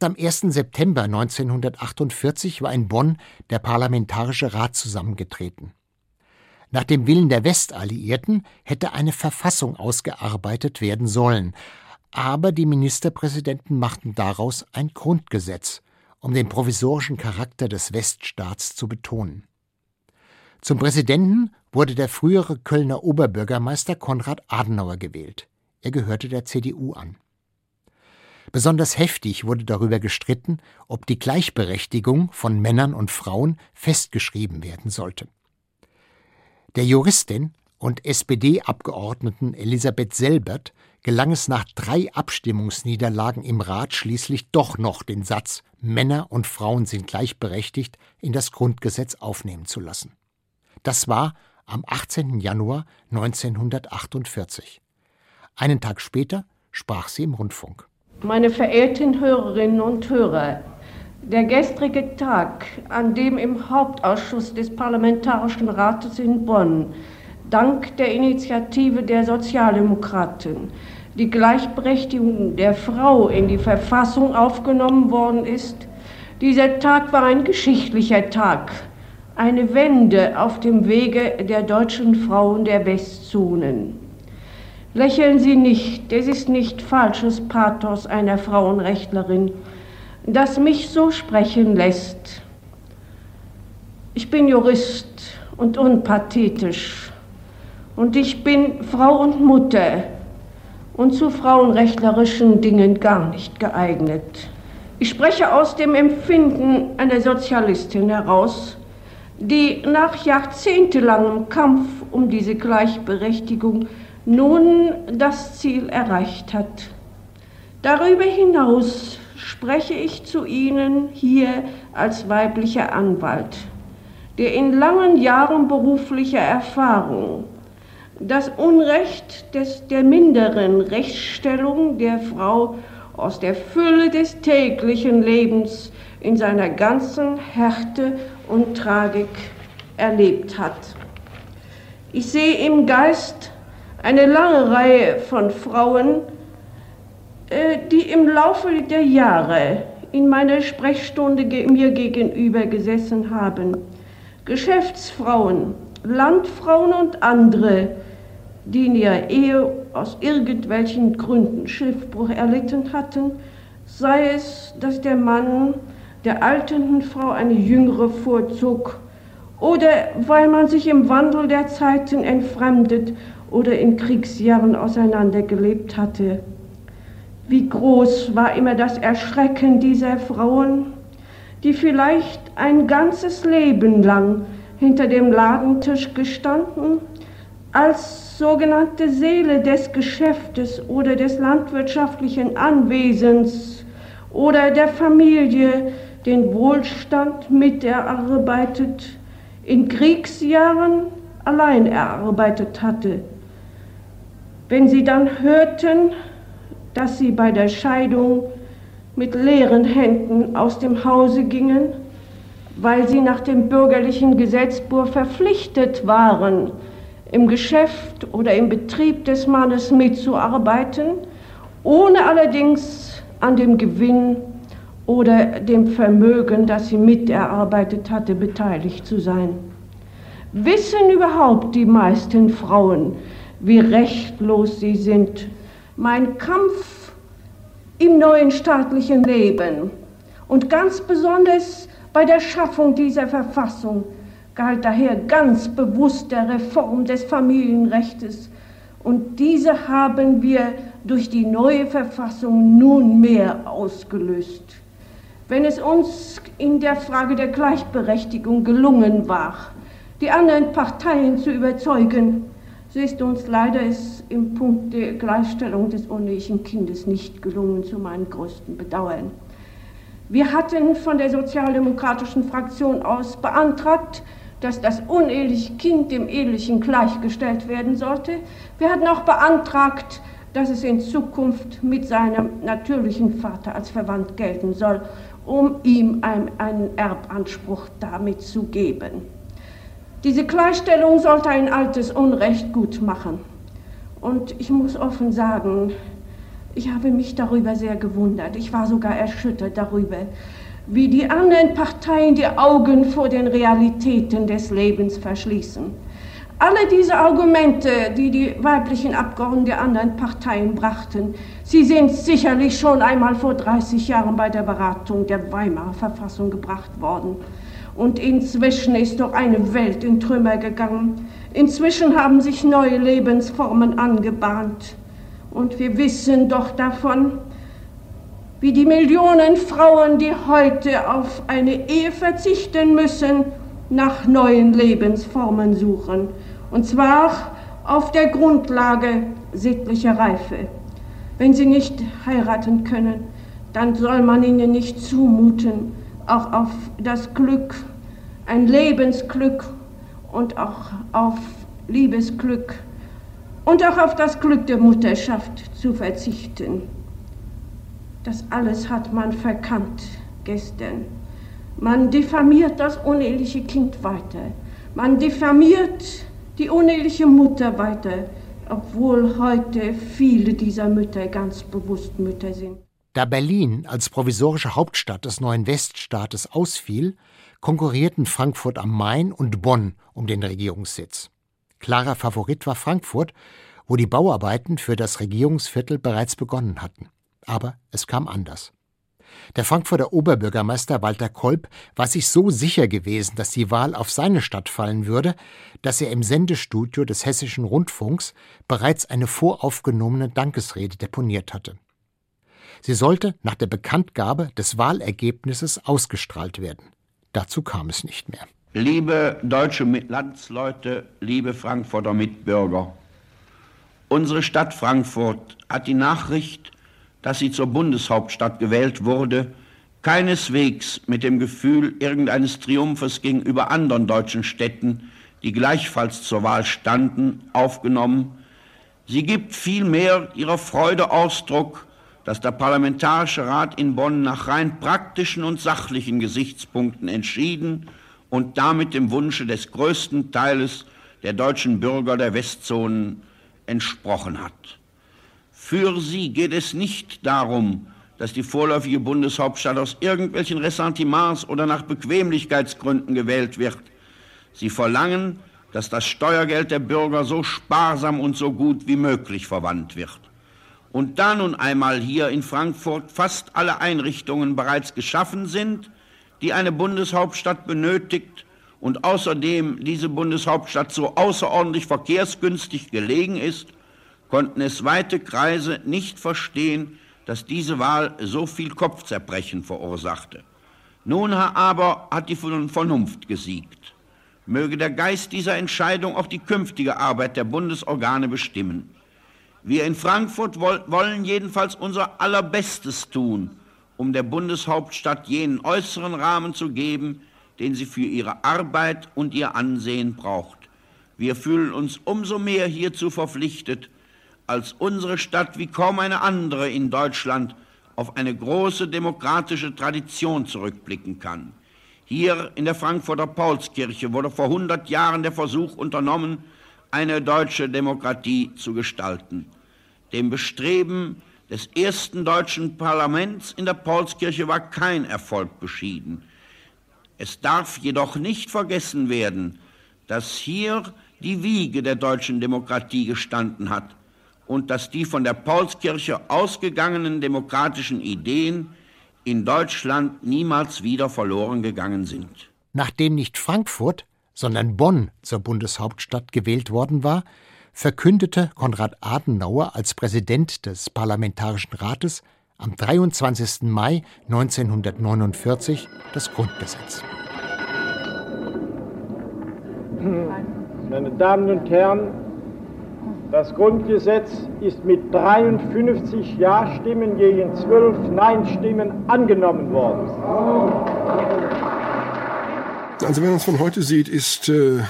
Am 1. September 1948 war in Bonn der Parlamentarische Rat zusammengetreten. Nach dem Willen der Westalliierten hätte eine Verfassung ausgearbeitet werden sollen, aber die Ministerpräsidenten machten daraus ein Grundgesetz, um den provisorischen Charakter des Weststaats zu betonen. Zum Präsidenten wurde der frühere Kölner Oberbürgermeister Konrad Adenauer gewählt. Er gehörte der CDU an. Besonders heftig wurde darüber gestritten, ob die Gleichberechtigung von Männern und Frauen festgeschrieben werden sollte. Der Juristin und SPD-Abgeordneten Elisabeth Selbert gelang es nach drei Abstimmungsniederlagen im Rat schließlich doch noch den Satz Männer und Frauen sind gleichberechtigt in das Grundgesetz aufnehmen zu lassen. Das war am 18. Januar 1948. Einen Tag später sprach sie im Rundfunk. Meine verehrten Hörerinnen und Hörer, der gestrige Tag, an dem im Hauptausschuss des Parlamentarischen Rates in Bonn dank der Initiative der Sozialdemokraten die Gleichberechtigung der Frau in die Verfassung aufgenommen worden ist, dieser Tag war ein geschichtlicher Tag, eine Wende auf dem Wege der deutschen Frauen der Westzonen. Lächeln Sie nicht, es ist nicht falsches Pathos einer Frauenrechtlerin, das mich so sprechen lässt. Ich bin Jurist und unpathetisch und ich bin Frau und Mutter und zu frauenrechtlerischen Dingen gar nicht geeignet. Ich spreche aus dem Empfinden einer Sozialistin heraus, die nach jahrzehntelangem Kampf um diese Gleichberechtigung nun das Ziel erreicht hat. Darüber hinaus spreche ich zu Ihnen hier als weiblicher Anwalt, der in langen Jahren beruflicher Erfahrung das Unrecht des, der minderen Rechtsstellung der Frau aus der Fülle des täglichen Lebens in seiner ganzen Härte und Tragik erlebt hat. Ich sehe im Geist eine lange Reihe von Frauen, äh, die im Laufe der Jahre in meiner Sprechstunde mir gegenüber gesessen haben. Geschäftsfrauen, Landfrauen und andere, die in ihrer Ehe aus irgendwelchen Gründen Schiffbruch erlitten hatten, sei es, dass der Mann der alternden Frau eine jüngere vorzog oder weil man sich im Wandel der Zeiten entfremdet oder in Kriegsjahren auseinandergelebt hatte. Wie groß war immer das Erschrecken dieser Frauen, die vielleicht ein ganzes Leben lang hinter dem Ladentisch gestanden, als sogenannte Seele des Geschäftes oder des landwirtschaftlichen Anwesens oder der Familie den Wohlstand miterarbeitet, in Kriegsjahren allein erarbeitet hatte wenn sie dann hörten, dass sie bei der Scheidung mit leeren Händen aus dem Hause gingen, weil sie nach dem bürgerlichen Gesetzbuch verpflichtet waren, im Geschäft oder im Betrieb des Mannes mitzuarbeiten, ohne allerdings an dem Gewinn oder dem Vermögen, das sie miterarbeitet hatte, beteiligt zu sein. Wissen überhaupt die meisten Frauen, wie rechtlos sie sind. Mein Kampf im neuen staatlichen Leben und ganz besonders bei der Schaffung dieser Verfassung galt daher ganz bewusst der Reform des Familienrechts und diese haben wir durch die neue Verfassung nunmehr ausgelöst. Wenn es uns in der Frage der Gleichberechtigung gelungen war, die anderen Parteien zu überzeugen, so ist uns leider es im Punkt der Gleichstellung des unehelichen Kindes nicht gelungen, zu meinem größten Bedauern. Wir hatten von der sozialdemokratischen Fraktion aus beantragt, dass das uneheliche Kind dem ehelichen gleichgestellt werden sollte. Wir hatten auch beantragt, dass es in Zukunft mit seinem natürlichen Vater als verwandt gelten soll, um ihm einen, einen Erbanspruch damit zu geben. Diese Gleichstellung sollte ein altes Unrecht gut machen. Und ich muss offen sagen, Ich habe mich darüber sehr gewundert. Ich war sogar erschüttert darüber, wie die anderen Parteien die Augen vor den Realitäten des Lebens verschließen. Alle diese Argumente, die die weiblichen Abgeordneten der anderen Parteien brachten, sie sind sicherlich schon einmal vor 30 Jahren bei der Beratung der Weimarer Verfassung gebracht worden. Und inzwischen ist doch eine Welt in Trümmer gegangen. Inzwischen haben sich neue Lebensformen angebahnt. Und wir wissen doch davon, wie die Millionen Frauen, die heute auf eine Ehe verzichten müssen, nach neuen Lebensformen suchen. Und zwar auf der Grundlage sittlicher Reife. Wenn sie nicht heiraten können, dann soll man ihnen nicht zumuten, auch auf das Glück, ein Lebensglück und auch auf Liebesglück und auch auf das Glück der Mutterschaft zu verzichten. Das alles hat man verkannt gestern. Man diffamiert das uneheliche Kind weiter. Man diffamiert die uneheliche Mutter weiter, obwohl heute viele dieser Mütter ganz bewusst Mütter sind. Da Berlin als provisorische Hauptstadt des neuen Weststaates ausfiel, konkurrierten Frankfurt am Main und Bonn um den Regierungssitz. Klarer Favorit war Frankfurt, wo die Bauarbeiten für das Regierungsviertel bereits begonnen hatten. Aber es kam anders. Der Frankfurter Oberbürgermeister Walter Kolb war sich so sicher gewesen, dass die Wahl auf seine Stadt fallen würde, dass er im Sendestudio des Hessischen Rundfunks bereits eine voraufgenommene Dankesrede deponiert hatte. Sie sollte nach der Bekanntgabe des Wahlergebnisses ausgestrahlt werden. Dazu kam es nicht mehr. Liebe deutsche Landsleute, liebe Frankfurter Mitbürger, unsere Stadt Frankfurt hat die Nachricht, dass sie zur Bundeshauptstadt gewählt wurde, keineswegs mit dem Gefühl irgendeines Triumphes gegenüber anderen deutschen Städten, die gleichfalls zur Wahl standen, aufgenommen. Sie gibt vielmehr ihrer Freude Ausdruck, dass der Parlamentarische Rat in Bonn nach rein praktischen und sachlichen Gesichtspunkten entschieden und damit dem Wunsche des größten Teiles der deutschen Bürger der Westzonen entsprochen hat. Für sie geht es nicht darum, dass die vorläufige Bundeshauptstadt aus irgendwelchen Ressentiments oder nach Bequemlichkeitsgründen gewählt wird. Sie verlangen, dass das Steuergeld der Bürger so sparsam und so gut wie möglich verwandt wird. Und da nun einmal hier in Frankfurt fast alle Einrichtungen bereits geschaffen sind, die eine Bundeshauptstadt benötigt und außerdem diese Bundeshauptstadt so außerordentlich verkehrsgünstig gelegen ist, konnten es weite Kreise nicht verstehen, dass diese Wahl so viel Kopfzerbrechen verursachte. Nun aber hat die Vernunft gesiegt. Möge der Geist dieser Entscheidung auch die künftige Arbeit der Bundesorgane bestimmen. Wir in Frankfurt wollen jedenfalls unser Allerbestes tun, um der Bundeshauptstadt jenen äußeren Rahmen zu geben, den sie für ihre Arbeit und ihr Ansehen braucht. Wir fühlen uns umso mehr hierzu verpflichtet, als unsere Stadt wie kaum eine andere in Deutschland auf eine große demokratische Tradition zurückblicken kann. Hier in der Frankfurter Paulskirche wurde vor 100 Jahren der Versuch unternommen, eine deutsche Demokratie zu gestalten. Dem Bestreben des ersten deutschen Parlaments in der Paulskirche war kein Erfolg beschieden. Es darf jedoch nicht vergessen werden, dass hier die Wiege der deutschen Demokratie gestanden hat und dass die von der Paulskirche ausgegangenen demokratischen Ideen in Deutschland niemals wieder verloren gegangen sind. Nachdem nicht Frankfurt, sondern Bonn zur Bundeshauptstadt gewählt worden war, verkündete Konrad Adenauer als Präsident des Parlamentarischen Rates am 23. Mai 1949 das Grundgesetz. Meine Damen und Herren, das Grundgesetz ist mit 53 Ja-Stimmen gegen 12 Nein-Stimmen angenommen worden. Also wenn man es von heute sieht, ist äh,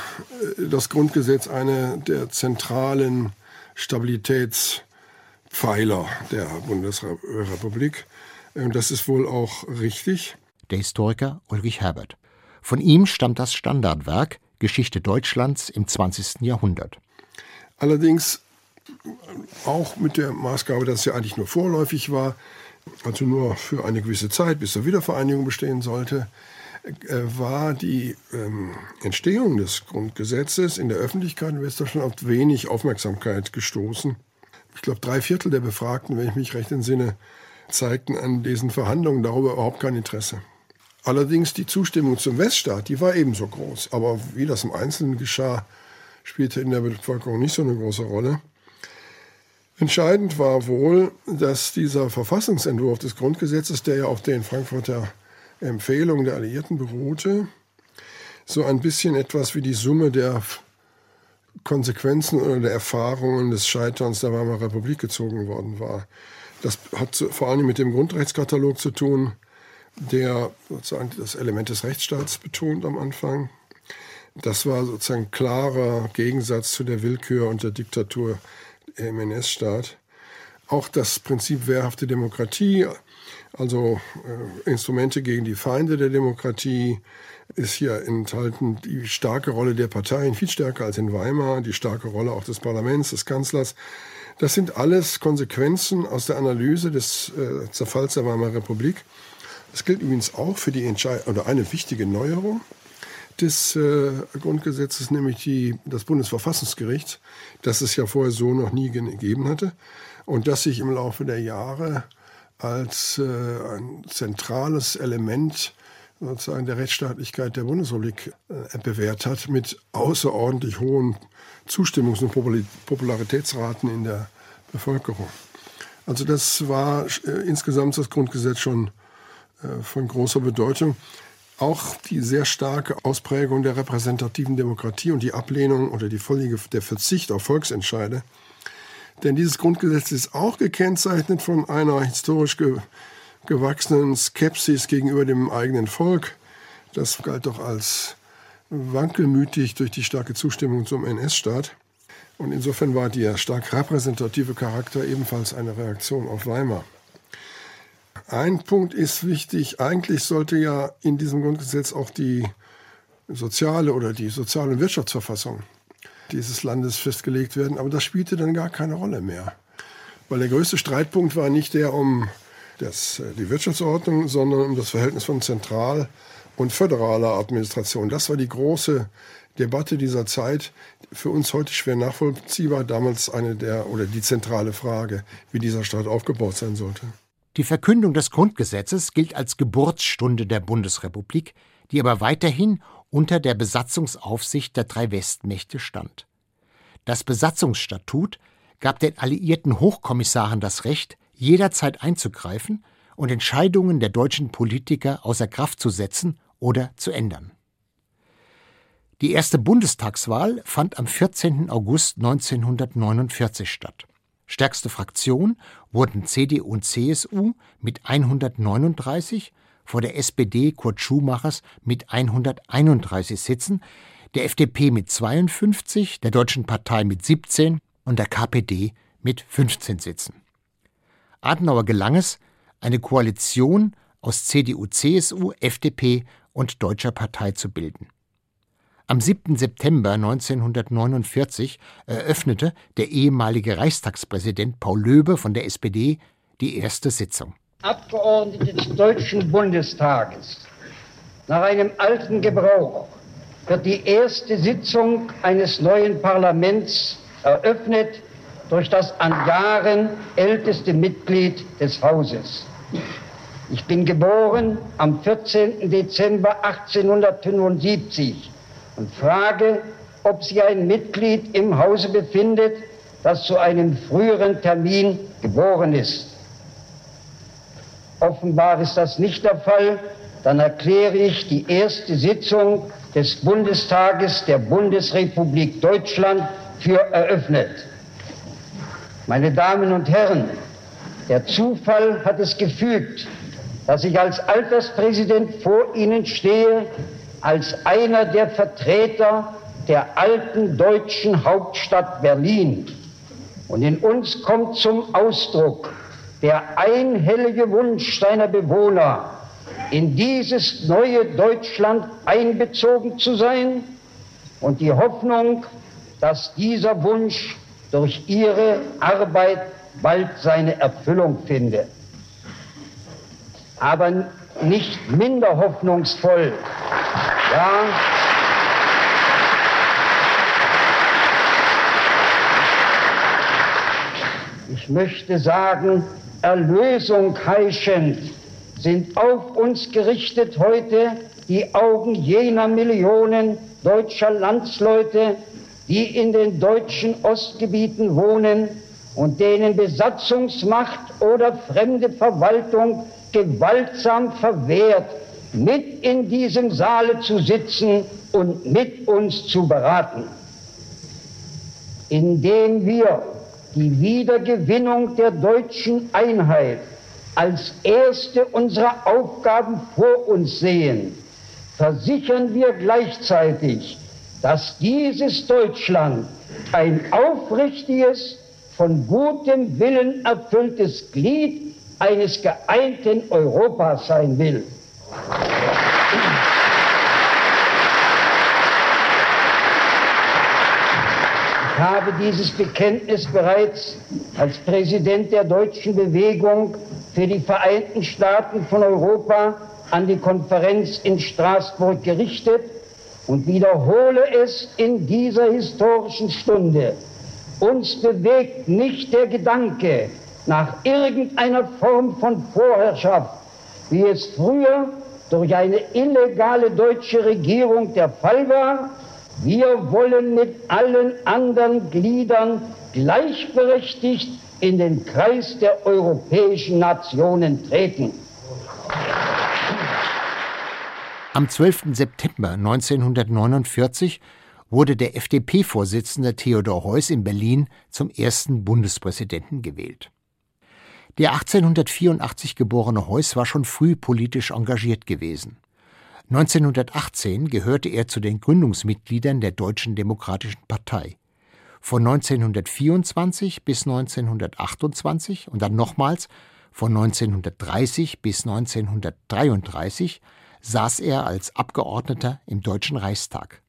das Grundgesetz einer der zentralen Stabilitätspfeiler der Bundesrepublik. Und das ist wohl auch richtig. Der Historiker Ulrich Herbert. Von ihm stammt das Standardwerk Geschichte Deutschlands im 20. Jahrhundert. Allerdings Auch mit der Maßgabe, dass es ja eigentlich nur vorläufig war, also nur für eine gewisse Zeit bis zur Wiedervereinigung bestehen sollte, war die ähm, Entstehung des Grundgesetzes in der Öffentlichkeit in Westdeutschland auf wenig Aufmerksamkeit gestoßen. Ich glaube, drei Viertel der Befragten, wenn ich mich recht entsinne, zeigten an diesen Verhandlungen darüber überhaupt kein Interesse. Allerdings die Zustimmung zum Weststaat, die war ebenso groß. Aber wie das im Einzelnen geschah, spielte in der Bevölkerung nicht so eine große Rolle. Entscheidend war wohl, dass dieser Verfassungsentwurf des Grundgesetzes, der ja auf den Frankfurter Empfehlungen der Alliierten beruhte, so ein bisschen etwas wie die Summe der Konsequenzen oder der Erfahrungen des Scheiterns der Weimarer Republik gezogen worden war. Das hat vor allem mit dem Grundrechtskatalog zu tun, der sozusagen das Element des Rechtsstaats betont am Anfang. Das war sozusagen klarer Gegensatz zu der Willkür und der Diktatur im NS-Staat. Auch das Prinzip wehrhafte Demokratie, also äh, Instrumente gegen die Feinde der Demokratie, ist hier enthalten die starke Rolle der Parteien, viel stärker als in Weimar, die starke Rolle auch des Parlaments, des Kanzlers. Das sind alles Konsequenzen aus der Analyse des äh, Zerfalls der Weimarer Republik. Das gilt übrigens auch für die Entscheidung oder eine wichtige Neuerung des äh, Grundgesetzes, nämlich die, das Bundesverfassungsgericht, das es ja vorher so noch nie gegeben hatte und das sich im Laufe der Jahre als äh, ein zentrales Element sozusagen der Rechtsstaatlichkeit der Bundesrepublik äh, bewährt hat, mit außerordentlich hohen Zustimmungs- und Popularitätsraten in der Bevölkerung. Also das war äh, insgesamt das Grundgesetz schon von großer Bedeutung. Auch die sehr starke Ausprägung der repräsentativen Demokratie und die Ablehnung oder die völlige, der Verzicht auf Volksentscheide. Denn dieses Grundgesetz ist auch gekennzeichnet von einer historisch ge gewachsenen Skepsis gegenüber dem eigenen Volk. Das galt doch als wankelmütig durch die starke Zustimmung zum NS-Staat. Und insofern war der stark repräsentative Charakter ebenfalls eine Reaktion auf Weimar. Ein Punkt ist wichtig. Eigentlich sollte ja in diesem Grundgesetz auch die soziale oder die soziale Wirtschaftsverfassung dieses Landes festgelegt werden. Aber das spielte dann gar keine Rolle mehr. Weil der größte Streitpunkt war nicht der um das, äh, die Wirtschaftsordnung, sondern um das Verhältnis von zentral- und föderaler Administration. Das war die große Debatte dieser Zeit. Für uns heute schwer nachvollziehbar, damals eine der oder die zentrale Frage, wie dieser Staat aufgebaut sein sollte. Die Verkündung des Grundgesetzes gilt als Geburtsstunde der Bundesrepublik, die aber weiterhin unter der Besatzungsaufsicht der drei Westmächte stand. Das Besatzungsstatut gab den alliierten Hochkommissaren das Recht, jederzeit einzugreifen und Entscheidungen der deutschen Politiker außer Kraft zu setzen oder zu ändern. Die erste Bundestagswahl fand am 14. August 1949 statt. Stärkste Fraktion wurden CDU und CSU mit 139 vor der SPD Kurt Schumachers mit 131 Sitzen, der FDP mit 52, der Deutschen Partei mit 17 und der KPD mit 15 Sitzen. Adenauer gelang es, eine Koalition aus CDU, CSU, FDP und Deutscher Partei zu bilden. Am 7. September 1949 eröffnete der ehemalige Reichstagspräsident Paul Löbe von der SPD die erste Sitzung. Abgeordnete des Deutschen Bundestages. Nach einem alten Gebrauch wird die erste Sitzung eines neuen Parlaments eröffnet durch das an Jahren älteste Mitglied des Hauses. Ich bin geboren am 14. Dezember 1875 und frage, ob sich ein Mitglied im Hause befindet, das zu einem früheren Termin geboren ist. Offenbar ist das nicht der Fall. Dann erkläre ich die erste Sitzung des Bundestages der Bundesrepublik Deutschland für eröffnet. Meine Damen und Herren, der Zufall hat es gefügt, dass ich als Alterspräsident vor Ihnen stehe, als einer der Vertreter der alten deutschen Hauptstadt Berlin. Und in uns kommt zum Ausdruck, der einhellige Wunsch seiner Bewohner, in dieses neue Deutschland einbezogen zu sein und die Hoffnung, dass dieser Wunsch durch ihre Arbeit bald seine Erfüllung finde. Aber nicht minder hoffnungsvoll, ja, ich möchte sagen, Erlösung heischend sind auf uns gerichtet heute die Augen jener Millionen deutscher Landsleute, die in den deutschen Ostgebieten wohnen und denen Besatzungsmacht oder fremde Verwaltung gewaltsam verwehrt, mit in diesem Saale zu sitzen und mit uns zu beraten. Indem wir die Wiedergewinnung der deutschen Einheit als erste unserer Aufgaben vor uns sehen, versichern wir gleichzeitig, dass dieses Deutschland ein aufrichtiges, von gutem Willen erfülltes Glied eines geeinten Europas sein will. Habe dieses Bekenntnis bereits als Präsident der deutschen Bewegung für die Vereinten Staaten von Europa an die Konferenz in Straßburg gerichtet und wiederhole es in dieser historischen Stunde. Uns bewegt nicht der Gedanke nach irgendeiner Form von Vorherrschaft, wie es früher durch eine illegale deutsche Regierung der Fall war. Wir wollen mit allen anderen Gliedern gleichberechtigt in den Kreis der europäischen Nationen treten. Am 12. September 1949 wurde der FDP-Vorsitzende Theodor Heuss in Berlin zum ersten Bundespräsidenten gewählt. Der 1884 geborene Heuss war schon früh politisch engagiert gewesen. 1918 gehörte er zu den Gründungsmitgliedern der Deutschen Demokratischen Partei. Von 1924 bis 1928 und dann nochmals von 1930 bis 1933 saß er als Abgeordneter im Deutschen Reichstag.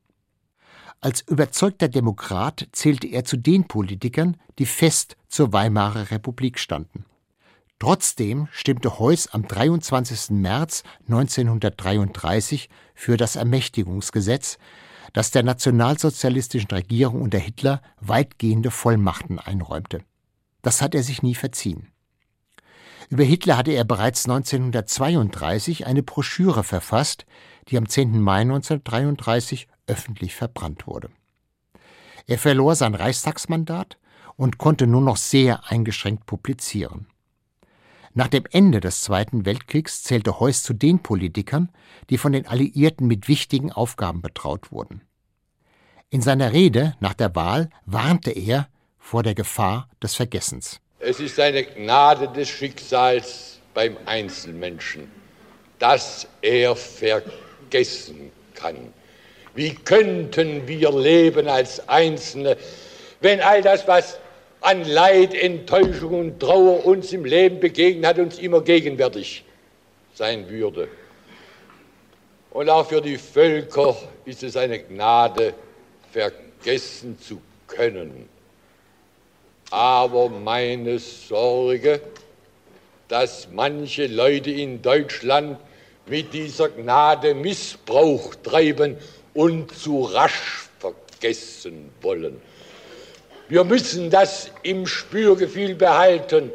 Als überzeugter Demokrat zählte er zu den Politikern, die fest zur Weimarer Republik standen. Trotzdem stimmte Heuss am 23. März 1933 für das Ermächtigungsgesetz, das der nationalsozialistischen Regierung unter Hitler weitgehende Vollmachten einräumte. Das hat er sich nie verziehen. Über Hitler hatte er bereits 1932 eine Broschüre verfasst, die am 10. Mai 1933 öffentlich verbrannt wurde. Er verlor sein Reichstagsmandat und konnte nur noch sehr eingeschränkt publizieren. Nach dem Ende des Zweiten Weltkriegs zählte Heuss zu den Politikern, die von den Alliierten mit wichtigen Aufgaben betraut wurden. In seiner Rede nach der Wahl warnte er vor der Gefahr des Vergessens. Es ist eine Gnade des Schicksals beim Einzelmenschen, dass er vergessen kann. Wie könnten wir leben als Einzelne, wenn all das, was an Leid, Enttäuschung und Trauer uns im Leben begegnet hat, uns immer gegenwärtig sein würde. Und auch für die Völker ist es eine Gnade, vergessen zu können aber meine Sorge, dass manche Leute in Deutschland mit dieser Gnade Missbrauch treiben und zu rasch vergessen wollen. Wir müssen das im Spürgefühl behalten,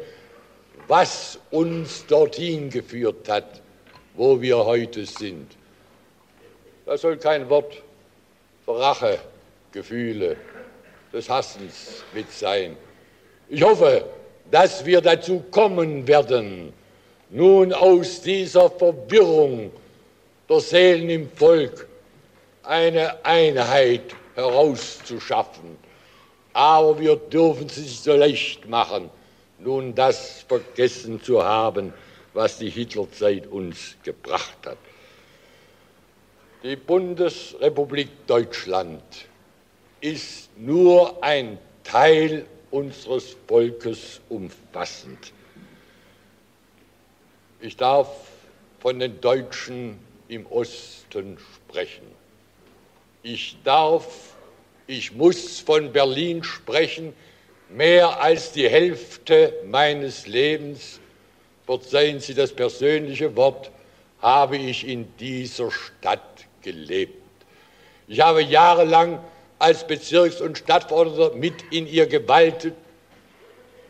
was uns dorthin geführt hat, wo wir heute sind. Da soll kein Wort für Rachegefühle des Hassens mit sein. Ich hoffe, dass wir dazu kommen werden, nun aus dieser Verwirrung der Seelen im Volk eine Einheit herauszuschaffen. Aber wir dürfen es nicht so leicht machen, nun das vergessen zu haben, was die Hitlerzeit uns gebracht hat. Die Bundesrepublik Deutschland ist nur ein Teil unseres Volkes umfassend. Ich darf von den Deutschen im Osten sprechen. Ich darf, ich muss von Berlin sprechen, Mehr als die Hälfte meines Lebens, verzeihen Sie das persönliche Wort, habe ich in dieser Stadt gelebt. Ich habe jahrelang als Bezirks- und Stadtverordneter mit in ihr gewaltet.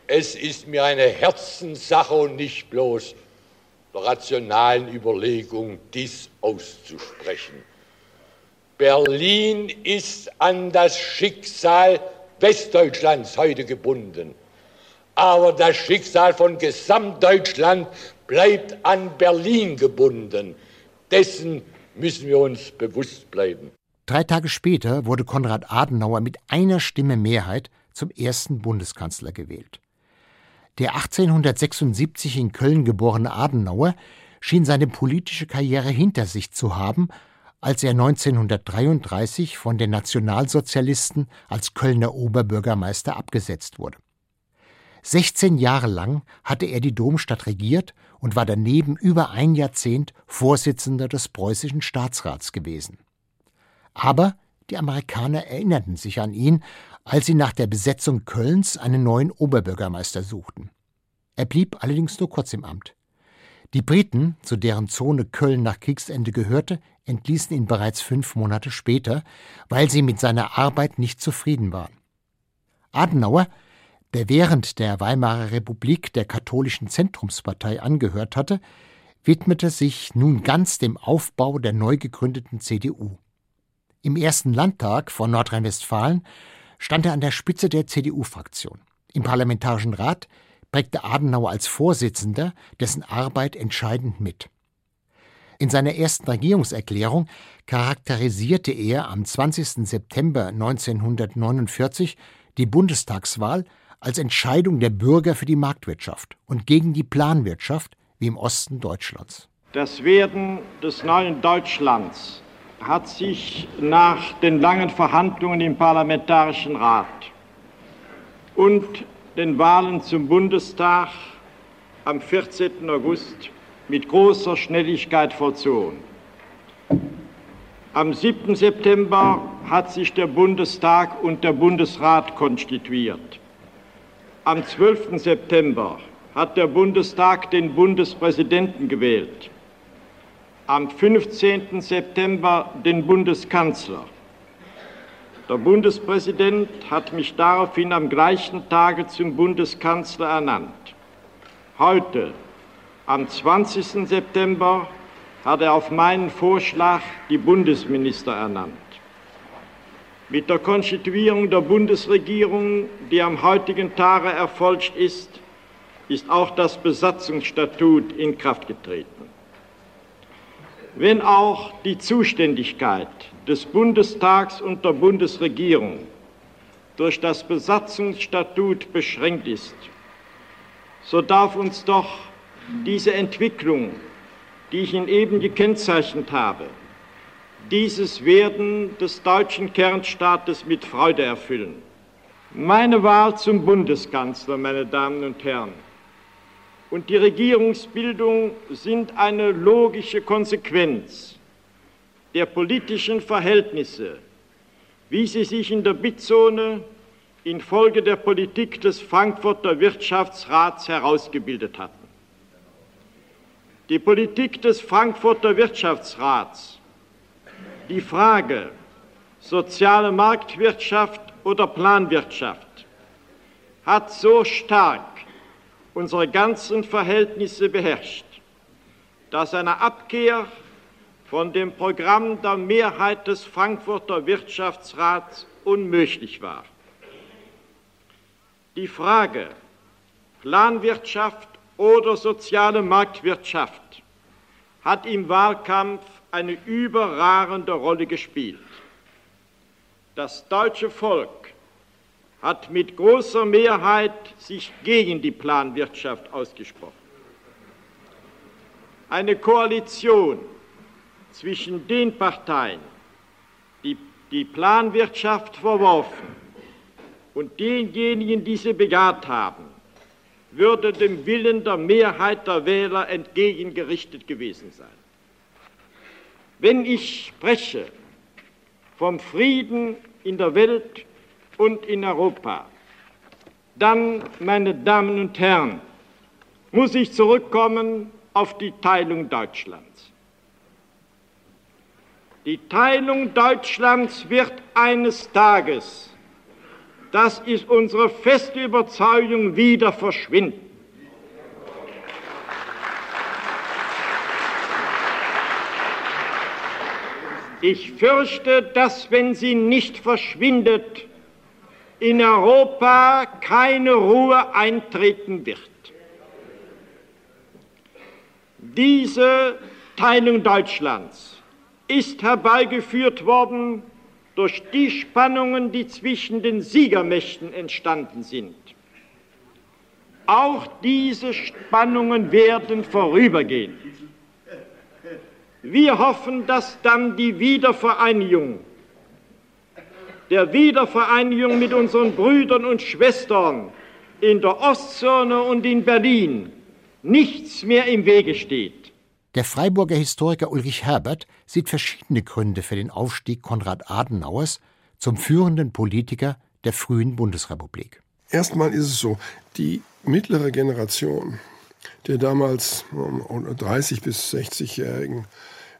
Es ist mir eine Herzenssache und nicht bloß der rationalen Überlegung, dies auszusprechen. Berlin ist an das Schicksal Westdeutschlands heute gebunden. Aber das Schicksal von Gesamtdeutschland bleibt an Berlin gebunden. Dessen müssen wir uns bewusst bleiben. Drei Tage später wurde Konrad Adenauer mit einer Stimme Mehrheit zum ersten Bundeskanzler gewählt. Der 1876 in Köln geborene Adenauer schien seine politische Karriere hinter sich zu haben, als er 1933 von den Nationalsozialisten als Kölner Oberbürgermeister abgesetzt wurde. 16 Jahre lang hatte er die Domstadt regiert und war daneben über ein Jahrzehnt Vorsitzender des preußischen Staatsrats gewesen. Aber die Amerikaner erinnerten sich an ihn, als sie nach der Besetzung Kölns einen neuen Oberbürgermeister suchten. Er blieb allerdings nur kurz im Amt. Die Briten, zu deren Zone Köln nach Kriegsende gehörte, entließen ihn bereits fünf Monate später, weil sie mit seiner Arbeit nicht zufrieden waren. Adenauer, der während der Weimarer Republik der katholischen Zentrumspartei angehört hatte, widmete sich nun ganz dem Aufbau der neu gegründeten CDU. Im ersten Landtag von Nordrhein-Westfalen stand er an der Spitze der CDU-Fraktion. Im Parlamentarischen Rat prägte Adenauer als Vorsitzender dessen Arbeit entscheidend mit. In seiner ersten Regierungserklärung charakterisierte er am 20. September 1949 die Bundestagswahl als Entscheidung der Bürger für die Marktwirtschaft und gegen die Planwirtschaft wie im Osten Deutschlands. Das Werden des neuen Deutschlands hat sich nach den langen Verhandlungen im Parlamentarischen Rat und den Wahlen zum Bundestag am 14. August mit großer Schnelligkeit vollzogen. Am 7. September hat sich der Bundestag und der Bundesrat konstituiert. Am 12. September hat der Bundestag den Bundespräsidenten gewählt. Am 15. September den Bundeskanzler. Der Bundespräsident hat mich daraufhin am gleichen Tage zum Bundeskanzler ernannt. Heute, am 20. September, hat er auf meinen Vorschlag die Bundesminister ernannt. Mit der Konstituierung der Bundesregierung, die am heutigen Tage erfolgt ist, ist auch das Besatzungsstatut in Kraft getreten. Wenn auch die Zuständigkeit des Bundestags und der Bundesregierung durch das Besatzungsstatut beschränkt ist, so darf uns doch diese Entwicklung, die ich Ihnen eben gekennzeichnet habe, dieses Werden des deutschen Kernstaates mit Freude erfüllen. Meine Wahl zum Bundeskanzler, meine Damen und Herren, und die Regierungsbildung sind eine logische Konsequenz der politischen Verhältnisse, wie sie sich in der Bitzone infolge der Politik des Frankfurter Wirtschaftsrats herausgebildet hatten. Die Politik des Frankfurter Wirtschaftsrats, die Frage soziale Marktwirtschaft oder Planwirtschaft, hat so stark unsere ganzen Verhältnisse beherrscht, dass eine Abkehr von dem Programm der Mehrheit des Frankfurter Wirtschaftsrats unmöglich war. Die Frage Planwirtschaft oder soziale Marktwirtschaft hat im Wahlkampf eine überragende Rolle gespielt. Das deutsche Volk hat mit großer Mehrheit sich gegen die Planwirtschaft ausgesprochen. Eine Koalition zwischen den Parteien, die die Planwirtschaft verworfen und denjenigen, die sie bejaht haben, würde dem Willen der Mehrheit der Wähler entgegengerichtet gewesen sein. Wenn ich spreche vom Frieden in der Welt und in Europa, Dann, meine Damen und Herren, muss ich zurückkommen auf die Teilung Deutschlands. Die Teilung Deutschlands wird eines Tages, das ist unsere feste Überzeugung, wieder verschwinden. Ich fürchte, dass wenn sie nicht verschwindet, in Europa keine Ruhe eintreten wird. Diese Teilung Deutschlands ist herbeigeführt worden durch die Spannungen, die zwischen den Siegermächten entstanden sind. Auch diese Spannungen werden vorübergehen. Wir hoffen, dass dann die Wiedervereinigung, der Wiedervereinigung mit unseren Brüdern und Schwestern in der Ostzone und in Berlin nichts mehr im Wege steht. Der Freiburger Historiker Ulrich Herbert sieht verschiedene Gründe für den Aufstieg Konrad Adenauers zum führenden Politiker der frühen Bundesrepublik. Erstmal ist es so, die mittlere Generation der damals 30 bis 60-Jährigen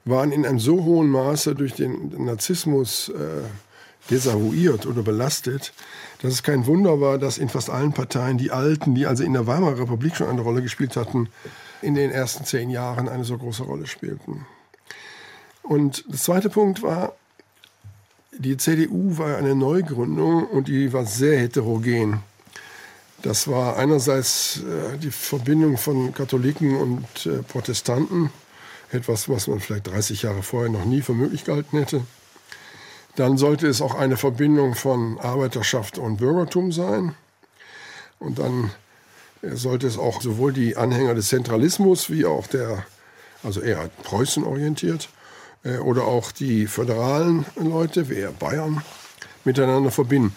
waren in einem so hohen Maße durch den Narzissmus äh, desavouiert oder belastet, dass es kein Wunder war, dass in fast allen Parteien die Alten, die also in der Weimarer Republik schon eine Rolle gespielt hatten, in den ersten zehn Jahren eine so große Rolle spielten. Und der zweite Punkt war, die CDU war eine Neugründung und die war sehr heterogen. Das war einerseits äh, die Verbindung von Katholiken und äh, Protestanten, etwas, was man vielleicht 30 Jahre vorher noch nie für möglich gehalten hätte. Dann sollte es auch eine Verbindung von Arbeiterschaft und Bürgertum sein. Und dann sollte es auch sowohl die Anhänger des Zentralismus wie auch der, also eher Preußen orientiert, äh, oder auch die föderalen Leute, wie eher Bayern, miteinander verbinden.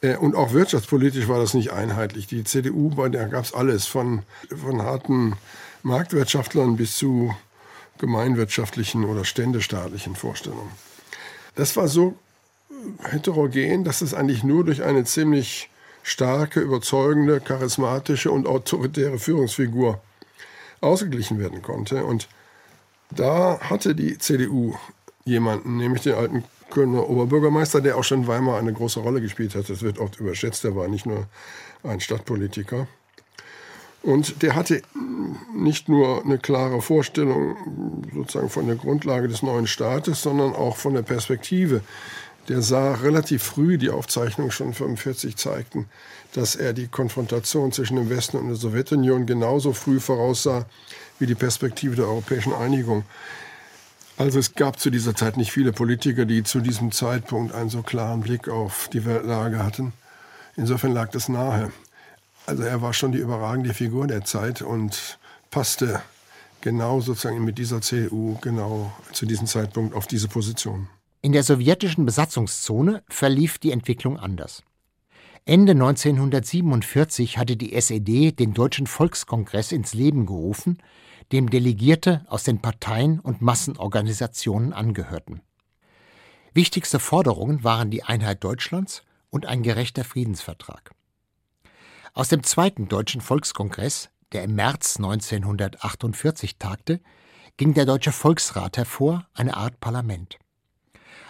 Äh, und auch wirtschaftspolitisch war das nicht einheitlich. Die CDU, bei der gab es alles, von, von harten Marktwirtschaftlern bis zu gemeinwirtschaftlichen oder ständestaatlichen Vorstellungen. Das war so heterogen, dass es eigentlich nur durch eine ziemlich starke, überzeugende, charismatische und autoritäre Führungsfigur ausgeglichen werden konnte. Und da hatte die CDU jemanden, nämlich den alten Kölner Oberbürgermeister, der auch schon in Weimar eine große Rolle gespielt hat. Das wird oft überschätzt, er war nicht nur ein Stadtpolitiker. Und der hatte nicht nur eine klare Vorstellung sozusagen von der Grundlage des neuen Staates, sondern auch von der Perspektive. Der sah relativ früh, die Aufzeichnungen schon 1945 zeigten, dass er die Konfrontation zwischen dem Westen und der Sowjetunion genauso früh voraussah wie die Perspektive der europäischen Einigung. Also es gab zu dieser Zeit nicht viele Politiker, die zu diesem Zeitpunkt einen so klaren Blick auf die Weltlage hatten. Insofern lag das nahe. Also er war schon die überragende Figur der Zeit und passte genau sozusagen mit dieser CDU genau zu diesem Zeitpunkt auf diese Position. In der sowjetischen Besatzungszone verlief die Entwicklung anders. Ende 1947 hatte die SED den Deutschen Volkskongress ins Leben gerufen, dem Delegierte aus den Parteien und Massenorganisationen angehörten. Wichtigste Forderungen waren die Einheit Deutschlands und ein gerechter Friedensvertrag. Aus dem Zweiten Deutschen Volkskongress, der im März 1948 tagte, ging der Deutsche Volksrat hervor, eine Art Parlament.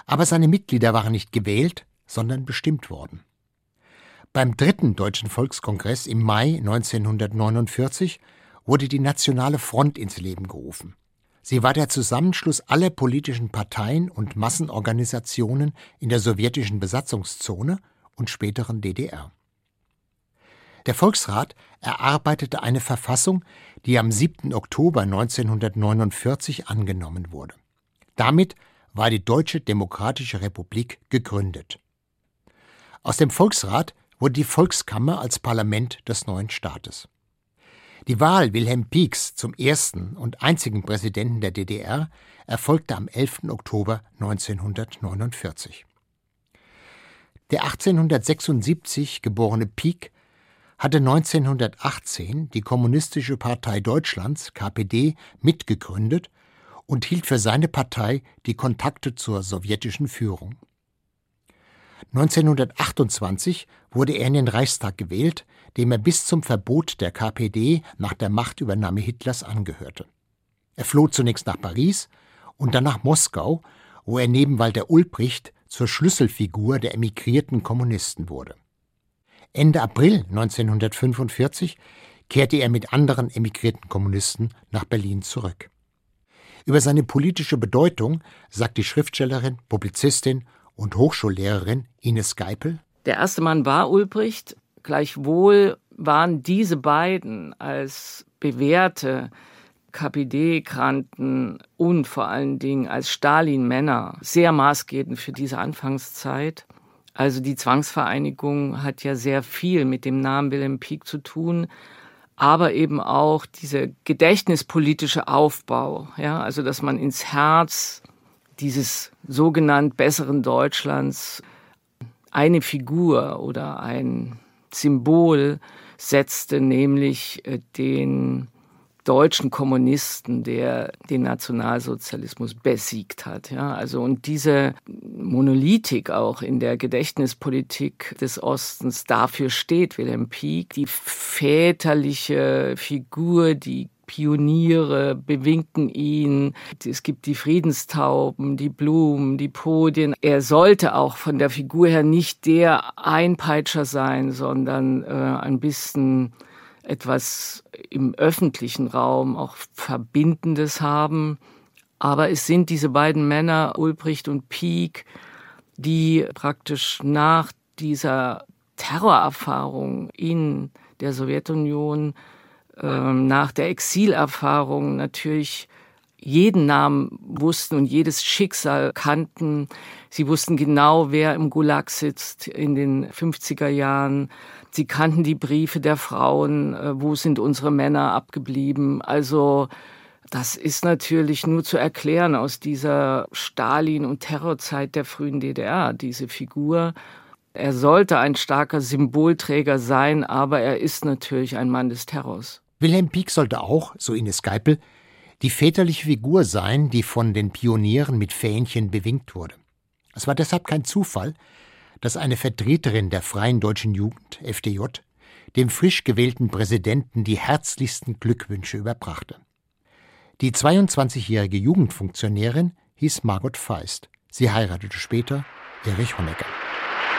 Aber seine Mitglieder waren nicht gewählt, sondern bestimmt worden. Beim Dritten Deutschen Volkskongress im Mai 1949 wurde die Nationale Front ins Leben gerufen. Sie war der Zusammenschluss aller politischen Parteien und Massenorganisationen in der sowjetischen Besatzungszone und späteren DDR. Der Volksrat erarbeitete eine Verfassung, die am 7. Oktober 1949 angenommen wurde. Damit war die Deutsche Demokratische Republik gegründet. Aus dem Volksrat wurde die Volkskammer als Parlament des neuen Staates. Die Wahl Wilhelm Pieks zum ersten und einzigen Präsidenten der DDR erfolgte am 11. Oktober 1949. Der 1876 geborene Pieck hatte 1918 die Kommunistische Partei Deutschlands KPD mitgegründet und hielt für seine Partei die Kontakte zur sowjetischen Führung. 1928 wurde er in den Reichstag gewählt, dem er bis zum Verbot der KPD nach der Machtübernahme Hitlers angehörte. Er floh zunächst nach Paris und dann nach Moskau, wo er neben Walter Ulbricht zur Schlüsselfigur der emigrierten Kommunisten wurde. Ende April 1945 kehrte er mit anderen emigrierten Kommunisten nach Berlin zurück. Über seine politische Bedeutung sagt die Schriftstellerin, Publizistin und Hochschullehrerin Ines Geipel. Der erste Mann war Ulbricht, gleichwohl waren diese beiden als bewährte KPD-Kranten und vor allen Dingen als Stalin-Männer sehr maßgebend für diese Anfangszeit. Also die Zwangsvereinigung hat ja sehr viel mit dem Namen Wilhelm Pieck zu tun, aber eben auch dieser gedächtnispolitische Aufbau, ja, also dass man ins Herz dieses sogenannt besseren Deutschlands eine Figur oder ein Symbol setzte, nämlich äh, den deutschen Kommunisten, der den Nationalsozialismus besiegt hat. Ja, also und diese Monolithik auch in der Gedächtnispolitik des Ostens, dafür steht Wilhelm Pieck, die väterliche Figur, die Pioniere bewinken ihn. Es gibt die Friedenstauben, die Blumen, die Podien. Er sollte auch von der Figur her nicht der Einpeitscher sein, sondern äh, ein bisschen etwas im öffentlichen Raum auch Verbindendes haben. Aber es sind diese beiden Männer, Ulbricht und Pieck, die praktisch nach dieser Terrorerfahrung in der Sowjetunion, äh, nach der Exilerfahrung natürlich jeden Namen wussten und jedes Schicksal kannten. Sie wussten genau, wer im Gulag sitzt in den 50er Jahren. Sie kannten die Briefe der Frauen, äh, wo sind unsere Männer abgeblieben. Also das ist natürlich nur zu erklären aus dieser Stalin- und Terrorzeit der frühen DDR, diese Figur. Er sollte ein starker Symbolträger sein, aber er ist natürlich ein Mann des Terrors. Wilhelm Pieck sollte auch, so Ines Geipel, die väterliche Figur sein, die von den Pionieren mit Fähnchen bewinkt wurde. Es war deshalb kein Zufall, dass eine Vertreterin der Freien Deutschen Jugend, FDJ, dem frisch gewählten Präsidenten die herzlichsten Glückwünsche überbrachte. Die 22-jährige Jugendfunktionärin hieß Margot Feist. Sie heiratete später Erich Honecker.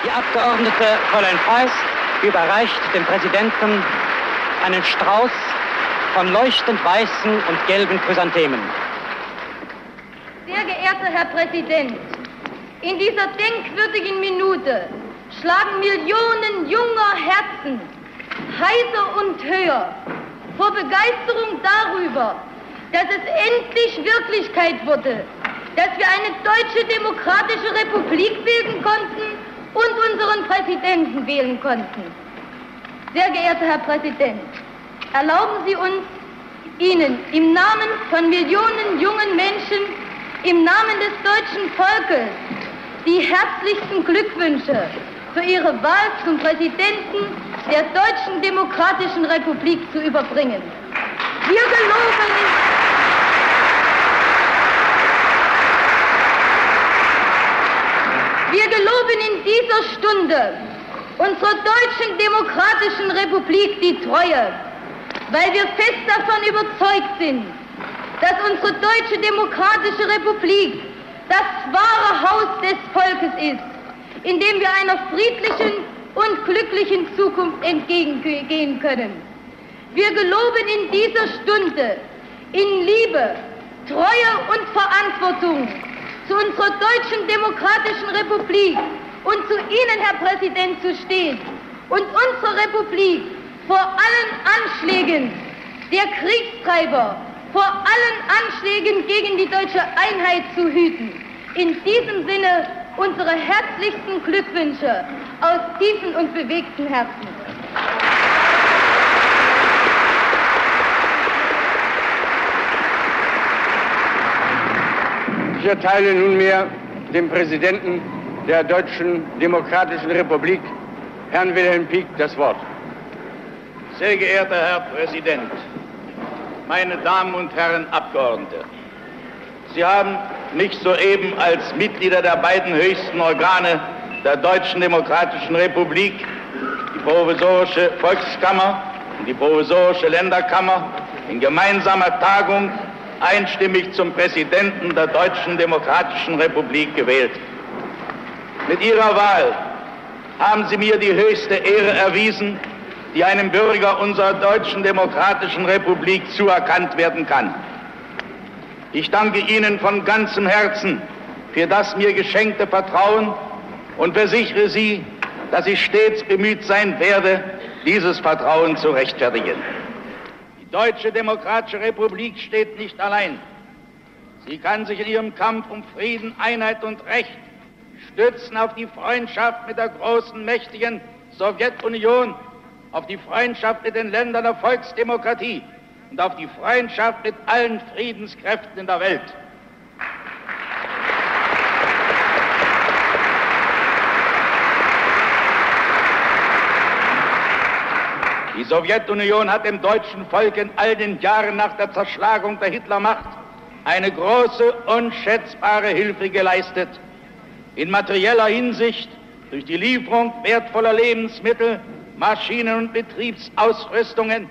Die Abgeordnete Fräulein Feist überreicht dem Präsidenten einen Strauß von leuchtend weißen und gelben Chrysanthemen. Sehr geehrter Herr Präsident, in dieser denkwürdigen Minute schlagen Millionen junger Herzen heiser und höher vor Begeisterung darüber, dass es endlich Wirklichkeit wurde, dass wir eine deutsche demokratische Republik bilden konnten und unseren Präsidenten wählen konnten. Sehr geehrter Herr Präsident, erlauben Sie uns, Ihnen im Namen von Millionen jungen Menschen, im Namen des deutschen Volkes, die herzlichsten Glückwünsche für Ihre Wahl zum Präsidenten der Deutschen Demokratischen Republik zu überbringen. Wir geloben Wir geloben in dieser Stunde unserer Deutschen Demokratischen Republik die Treue, weil wir fest davon überzeugt sind, dass unsere Deutsche Demokratische Republik das wahre Haus des Volkes ist, in dem wir einer friedlichen und glücklichen Zukunft entgegengehen können. Wir geloben in dieser Stunde in Liebe, Treue und Verantwortung zu unserer deutschen demokratischen Republik und zu Ihnen, Herr Präsident, zu stehen und unsere Republik vor allen Anschlägen der Kriegstreiber, vor allen Anschlägen gegen die deutsche Einheit zu hüten. In diesem Sinne unsere herzlichsten Glückwünsche aus tiefen und bewegten Herzen. Ich erteile nunmehr dem Präsidenten der Deutschen Demokratischen Republik, Herrn Wilhelm Pieck, das Wort. Sehr geehrter Herr Präsident, meine Damen und Herren Abgeordnete, Sie haben mich soeben als Mitglieder der beiden höchsten Organe der Deutschen Demokratischen Republik, die Provisorische Volkskammer und die Provisorische Länderkammer in gemeinsamer Tagung einstimmig zum Präsidenten der Deutschen Demokratischen Republik gewählt. Mit Ihrer Wahl haben Sie mir die höchste Ehre erwiesen, die einem Bürger unserer Deutschen Demokratischen Republik zuerkannt werden kann. Ich danke Ihnen von ganzem Herzen für das mir geschenkte Vertrauen und versichere Sie, dass ich stets bemüht sein werde, dieses Vertrauen zu rechtfertigen. Die Deutsche Demokratische Republik steht nicht allein. Sie kann sich in ihrem Kampf um Frieden, Einheit und Recht stützen auf die Freundschaft mit der großen, mächtigen Sowjetunion, auf die Freundschaft mit den Ländern der Volksdemokratie und auf die Freundschaft mit allen Friedenskräften in der Welt. Die Sowjetunion hat dem deutschen Volk in all den Jahren nach der Zerschlagung der Hitlermacht eine große, unschätzbare Hilfe geleistet. In materieller Hinsicht durch die Lieferung wertvoller Lebensmittel, Maschinen und Betriebsausrüstungen,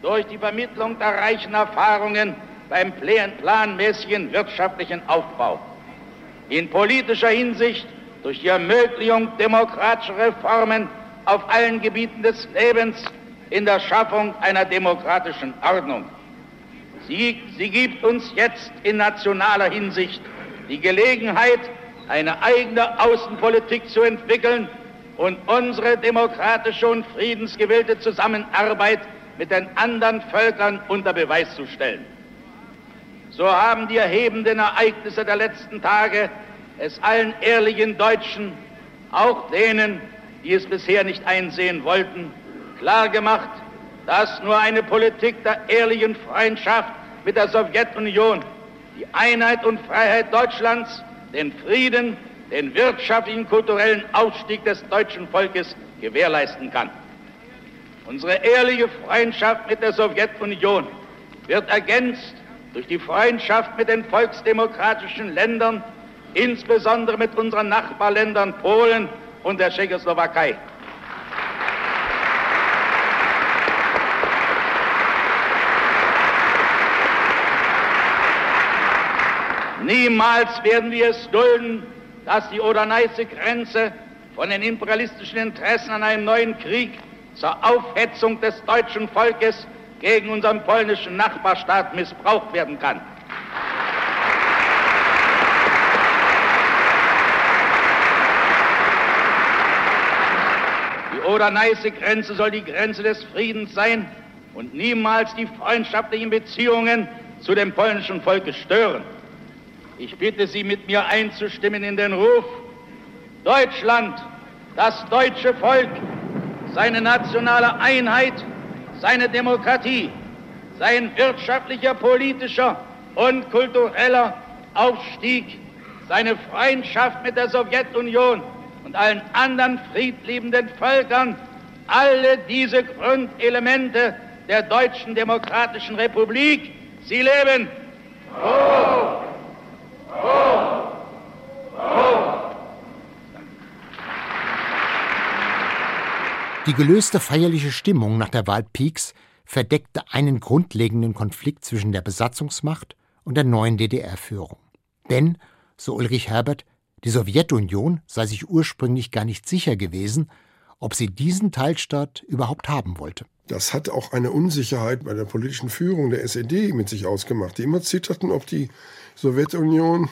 durch die Vermittlung der reichen Erfahrungen beim planmäßigen wirtschaftlichen Aufbau. In politischer Hinsicht durch die Ermöglichung demokratischer Reformen auf allen Gebieten des Lebens in der Schaffung einer demokratischen Ordnung. Sie, sie gibt uns jetzt in nationaler Hinsicht die Gelegenheit, eine eigene Außenpolitik zu entwickeln und unsere demokratische und friedensgewillte Zusammenarbeit mit den anderen Völkern unter Beweis zu stellen. So haben die erhebenden Ereignisse der letzten Tage es allen ehrlichen Deutschen, auch denen, die es bisher nicht einsehen wollten, klargemacht, dass nur eine Politik der ehrlichen Freundschaft mit der Sowjetunion die Einheit und Freiheit Deutschlands, den Frieden, den wirtschaftlichen, kulturellen Aufstieg des deutschen Volkes gewährleisten kann. Unsere ehrliche Freundschaft mit der Sowjetunion wird ergänzt durch die Freundschaft mit den volksdemokratischen Ländern, insbesondere mit unseren Nachbarländern Polen und der Tschechoslowakei. Niemals werden wir es dulden, dass die Oder-Neiße Grenze von den imperialistischen Interessen an einem neuen Krieg zur Aufhetzung des deutschen Volkes gegen unseren polnischen Nachbarstaat missbraucht werden kann. Die Oder-Neiße-Grenze soll die Grenze des Friedens sein und niemals die freundschaftlichen Beziehungen zu dem polnischen Volke stören. Ich bitte Sie, mit mir einzustimmen in den Ruf, Deutschland, das deutsche Volk, seine nationale Einheit, seine Demokratie, sein wirtschaftlicher, politischer und kultureller Aufstieg, seine Freundschaft mit der Sowjetunion und allen anderen friedliebenden Völkern, alle diese Grundelemente der Deutschen Demokratischen Republik, sie leben. Oh! Die gelöste feierliche Stimmung nach der Wahl Pieks verdeckte einen grundlegenden Konflikt zwischen der Besatzungsmacht und der neuen DDR-Führung. Denn, so Ulrich Herbert, die Sowjetunion sei sich ursprünglich gar nicht sicher gewesen, ob sie diesen Teilstaat überhaupt haben wollte. Das hat auch eine Unsicherheit bei der politischen Führung der SED mit sich ausgemacht, die immer zitterten, ob die Sowjetunion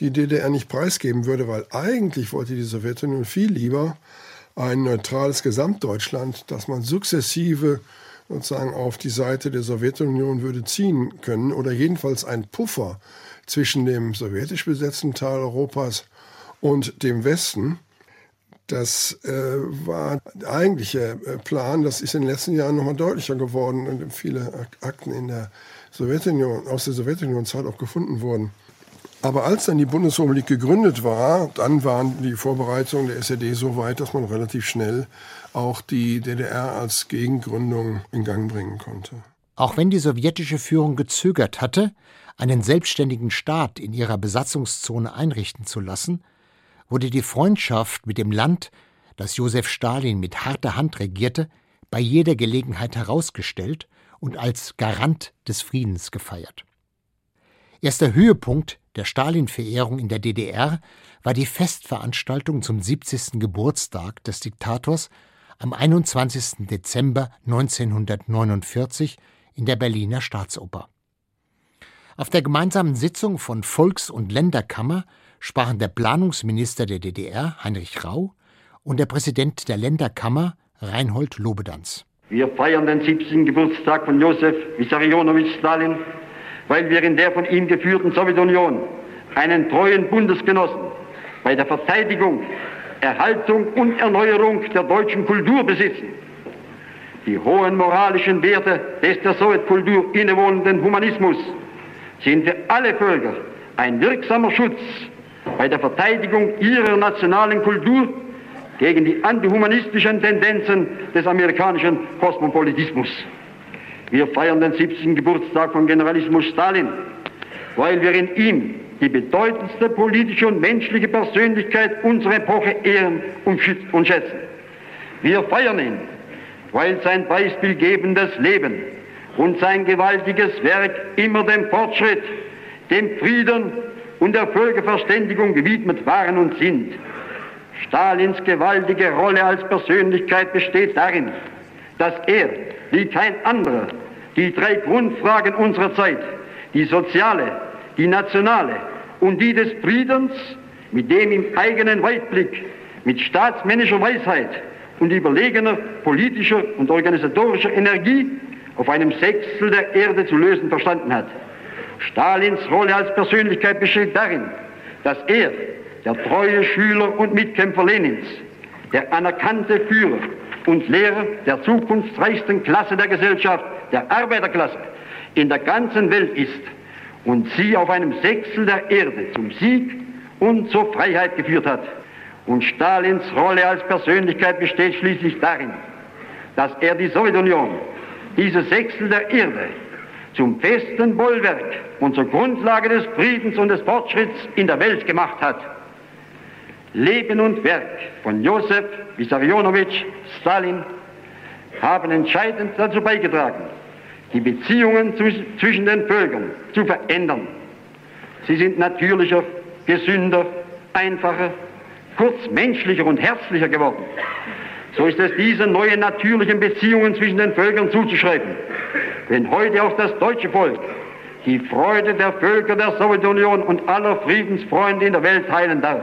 die DDR nicht preisgeben würde, weil eigentlich wollte die Sowjetunion viel lieber ein neutrales Gesamtdeutschland, das man sukzessive sozusagen auf die Seite der Sowjetunion würde ziehen können oder jedenfalls ein Puffer zwischen dem sowjetisch besetzten Teil Europas und dem Westen. Das äh, war der eigentliche äh, Plan. Das ist in den letzten Jahren nochmal deutlicher geworden und viele Akten in der Sowjetunion, aus der Sowjetunion-Zeit auch gefunden wurden. Aber als dann die Bundesrepublik gegründet war, dann waren die Vorbereitungen der SED so weit, dass man relativ schnell auch die DDR als Gegengründung in Gang bringen konnte. Auch wenn die sowjetische Führung gezögert hatte, einen selbstständigen Staat in ihrer Besatzungszone einrichten zu lassen, wurde die Freundschaft mit dem Land, das Josef Stalin mit harter Hand regierte, bei jeder Gelegenheit herausgestellt und als Garant des Friedens gefeiert. Erster Höhepunkt der Stalin-Verehrung in der DDR war die Festveranstaltung zum 70. Geburtstag des Diktators am 21. Dezember 1949 in der Berliner Staatsoper. Auf der gemeinsamen Sitzung von Volks- und Länderkammer sprachen der Planungsminister der DDR, Heinrich Rau, und der Präsident der Länderkammer, Reinhold Lobedanz. Wir feiern den 70. Geburtstag von Josef Wissarionowitsch Stalin, weil wir in der von ihm geführten Sowjetunion einen treuen Bundesgenossen bei der Verteidigung, Erhaltung und Erneuerung der deutschen Kultur besitzen. Die hohen moralischen Werte des der Sowjetkultur innewohnenden Humanismus sind für alle Völker ein wirksamer Schutz bei der Verteidigung ihrer nationalen Kultur gegen die antihumanistischen Tendenzen des amerikanischen Kosmopolitismus. Wir feiern den 70. Geburtstag von Generalismus Stalin, weil wir in ihm die bedeutendste politische und menschliche Persönlichkeit unserer Epoche ehren und schätzen. Wir feiern ihn, weil sein beispielgebendes Leben und sein gewaltiges Werk immer dem Fortschritt, dem Frieden und der Völkerverständigung gewidmet waren und sind. Stalins gewaltige Rolle als Persönlichkeit besteht darin, dass er, wie kein anderer, die drei Grundfragen unserer Zeit, die soziale, die nationale und die des Friedens, mit dem im eigenen Weitblick, mit staatsmännischer Weisheit und überlegener politischer und organisatorischer Energie auf einem Sechstel der Erde zu lösen verstanden hat. Stalins Rolle als Persönlichkeit besteht darin, dass er der treue Schüler und Mitkämpfer Lenins, der anerkannte Führer und Lehrer der zukunftsreichsten Klasse der Gesellschaft, der Arbeiterklasse, in der ganzen Welt ist und sie auf einem Sechstel der Erde zum Sieg und zur Freiheit geführt hat. Und Stalins Rolle als Persönlichkeit besteht schließlich darin, dass er die Sowjetunion, diese Sechstel der Erde, zum festen Bollwerk und zur Grundlage des Friedens und des Fortschritts in der Welt gemacht hat. Leben und Werk von Josef Wissarionowitsch Stalin haben entscheidend dazu beigetragen, die Beziehungen zwischen den Völkern zu verändern. Sie sind natürlicher, gesünder, einfacher, kurz menschlicher und herzlicher geworden. So ist es diesen neuen natürlichen Beziehungen zwischen den Völkern zuzuschreiben. Wenn heute auch das deutsche Volk die Freude der Völker der Sowjetunion und aller Friedensfreunde in der Welt teilen darf.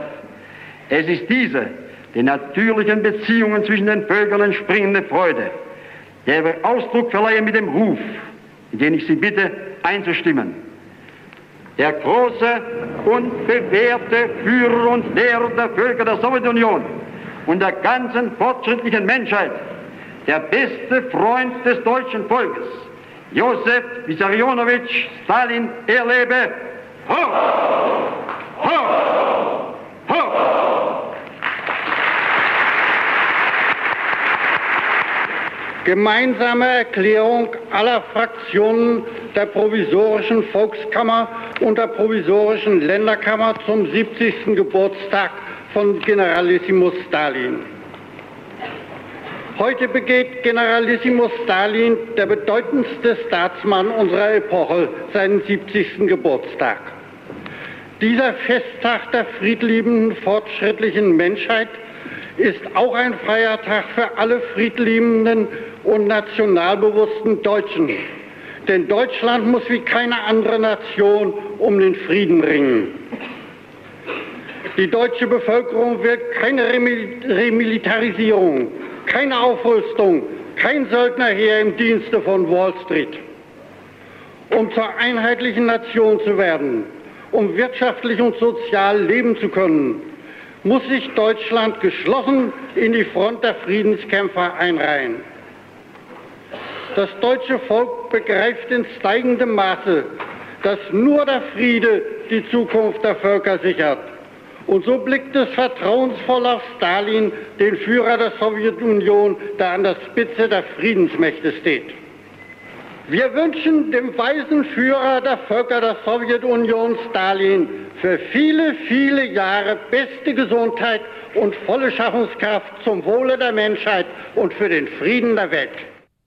Es ist diese, den natürlichen Beziehungen zwischen den Völkern entspringende Freude, der wir Ausdruck verleihen mit dem Ruf, in den ich Sie bitte einzustimmen. Der große und bewährte Führer und Lehrer der Völker der Sowjetunion und der ganzen fortschrittlichen Menschheit, der beste Freund des deutschen Volkes, Josef Wissarionowitsch Stalin, er lebe. Ho! Ho! Ho! Gemeinsame Erklärung aller Fraktionen der provisorischen Volkskammer und der provisorischen Länderkammer zum 70. Geburtstag von Generalissimus Stalin. Heute begeht Generalissimus Stalin, der bedeutendste Staatsmann unserer Epoche, seinen 70. Geburtstag. Dieser Festtag der friedliebenden, fortschrittlichen Menschheit ist auch ein freier Tag für alle friedliebenden und nationalbewussten Deutschen. Denn Deutschland muss wie keine andere Nation um den Frieden ringen. Die deutsche Bevölkerung will keine Remilitarisierung, keine Aufrüstung, kein Söldnerheer im Dienste von Wall Street. Um zur einheitlichen Nation zu werden, um wirtschaftlich und sozial leben zu können, muss sich Deutschland geschlossen in die Front der Friedenskämpfer einreihen. Das deutsche Volk begreift in steigendem Maße, dass nur der Friede die Zukunft der Völker sichert. Und so blickt es vertrauensvoll auf Stalin, den Führer der Sowjetunion, der an der Spitze der Friedensmächte steht. Wir wünschen dem weisen Führer der Völker der Sowjetunion, Stalin, für viele, viele Jahre beste Gesundheit und volle Schaffungskraft zum Wohle der Menschheit und für den Frieden der Welt.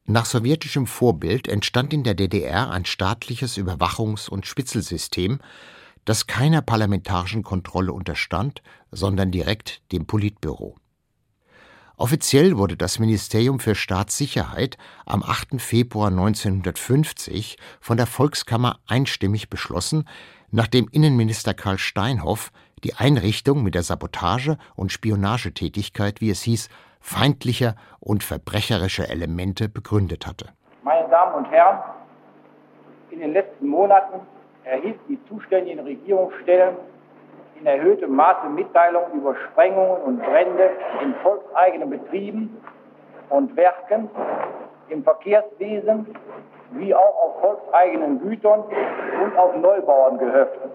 Nach sowjetischem Vorbild entstand in der DDR ein staatliches Überwachungs- und Spitzelsystem, das keiner parlamentarischen Kontrolle unterstand, sondern direkt dem Politbüro. Offiziell wurde das Ministerium für Staatssicherheit am 8. Februar 1950 von der Volkskammer einstimmig beschlossen, nachdem Innenminister Karl Steinhoff die Einrichtung mit der Sabotage- und Spionagetätigkeit, wie es hieß, feindlicher und verbrecherischer Elemente begründet hatte. Meine Damen und Herren, in den letzten Monaten erhielt die zuständigen Regierungsstellen in erhöhtem Maße Mitteilungen über Sprengungen und Brände in volkseigenen Betrieben und Werken, im Verkehrswesen wie auch auf volkseigenen Gütern und auf Neubauerngehöften.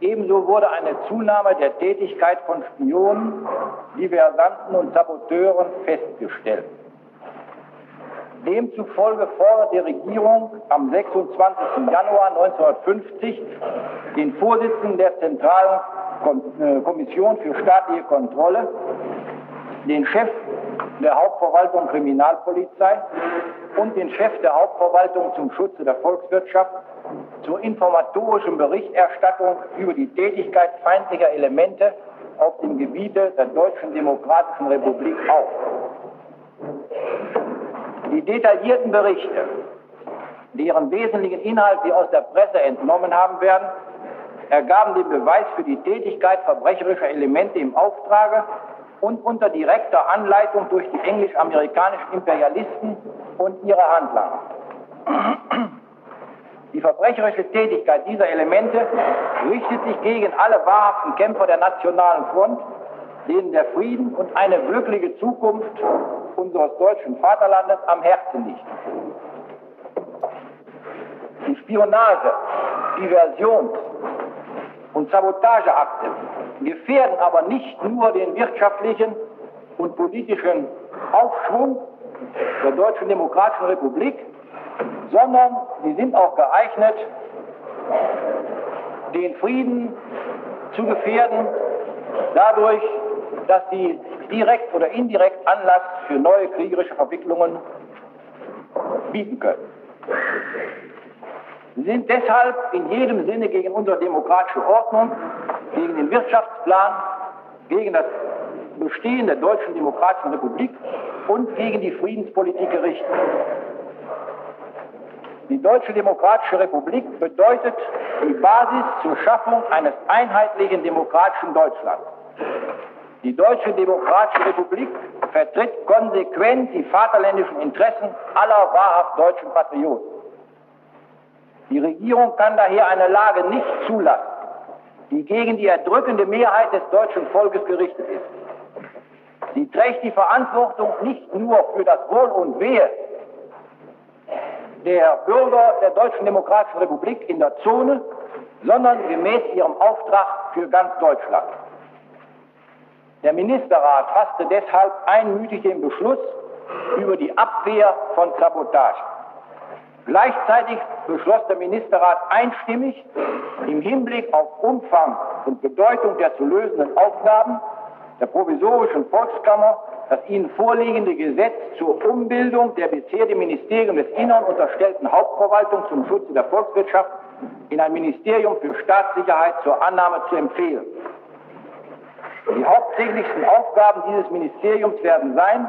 Ebenso wurde eine Zunahme der Tätigkeit von Spionen, Diversanten und Saboteuren festgestellt. Demzufolge fordert die Regierung am 26. Januar 1950 den Vorsitzenden der Zentralen äh, Kommission für staatliche Kontrolle, den Chef der Hauptverwaltung Kriminalpolizei und den Chef der Hauptverwaltung zum Schutze der Volkswirtschaft zur informatorischen Berichterstattung über die Tätigkeit feindlicher Elemente auf dem Gebiete der Deutschen Demokratischen Republik auf. Die detaillierten Berichte, deren wesentlichen Inhalt wir aus der Presse entnommen haben werden, ergaben den Beweis für die Tätigkeit verbrecherischer Elemente im Auftrage und unter direkter Anleitung durch die englisch-amerikanischen Imperialisten und ihre Handlanger. Die verbrecherische Tätigkeit dieser Elemente richtet sich gegen alle wahrhaften Kämpfer der Nationalen Front, denen der Frieden und eine glückliche Zukunft unseres deutschen Vaterlandes am Herzen liegt. Die Spionage, Diversions- und Sabotageakte gefährden aber nicht nur den wirtschaftlichen und politischen Aufschwung der Deutschen Demokratischen Republik, sondern sie sind auch geeignet, den Frieden zu gefährden, dadurch, dass sie direkt oder indirekt Anlass für neue kriegerische Verwicklungen bieten können. Sie sind deshalb in jedem Sinne gegen unsere demokratische Ordnung, gegen den Wirtschaftsplan, gegen das Bestehen der Deutschen Demokratischen Republik und gegen die Friedenspolitik gerichtet. Die Deutsche Demokratische Republik bedeutet die Basis zur Schaffung eines einheitlichen demokratischen Deutschlands. Die Deutsche Demokratische Republik vertritt konsequent die vaterländischen Interessen aller wahrhaft deutschen Patrioten. Die Regierung kann daher eine Lage nicht zulassen, die gegen die erdrückende Mehrheit des deutschen Volkes gerichtet ist. Sie trägt die Verantwortung nicht nur für das Wohl und Wehe der Bürger der Deutschen Demokratischen Republik in der Zone, sondern gemäß ihrem Auftrag für ganz Deutschland. Der Ministerrat fasste deshalb einmütig den Beschluss über die Abwehr von Sabotage. Gleichzeitig beschloss der Ministerrat einstimmig im Hinblick auf Umfang und Bedeutung der zu lösenden Aufgaben der provisorischen Volkskammer das Ihnen vorliegende Gesetz zur Umbildung der bisher dem Ministerium des Innern unterstellten Hauptverwaltung zum Schutze der Volkswirtschaft in ein Ministerium für Staatssicherheit zur Annahme zu empfehlen. Die hauptsächlichsten Aufgaben dieses Ministeriums werden sein,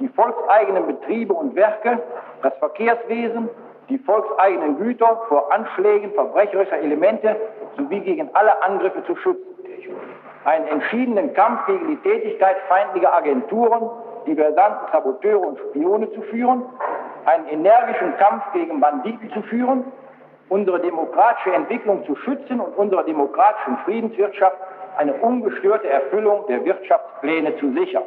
die volkseigenen Betriebe und Werke, das Verkehrswesen, die volkseigenen Güter vor Anschlägen verbrecherischer Elemente sowie gegen alle Angriffe zu schützen. Einen entschiedenen Kampf gegen die Tätigkeit feindlicher Agenturen, Diversanten, Saboteure und Spione zu führen, einen energischen Kampf gegen Banditen zu führen, unsere demokratische Entwicklung zu schützen und unserer demokratischen Friedenswirtschaft eine ungestörte Erfüllung der Wirtschaftspläne zu sichern.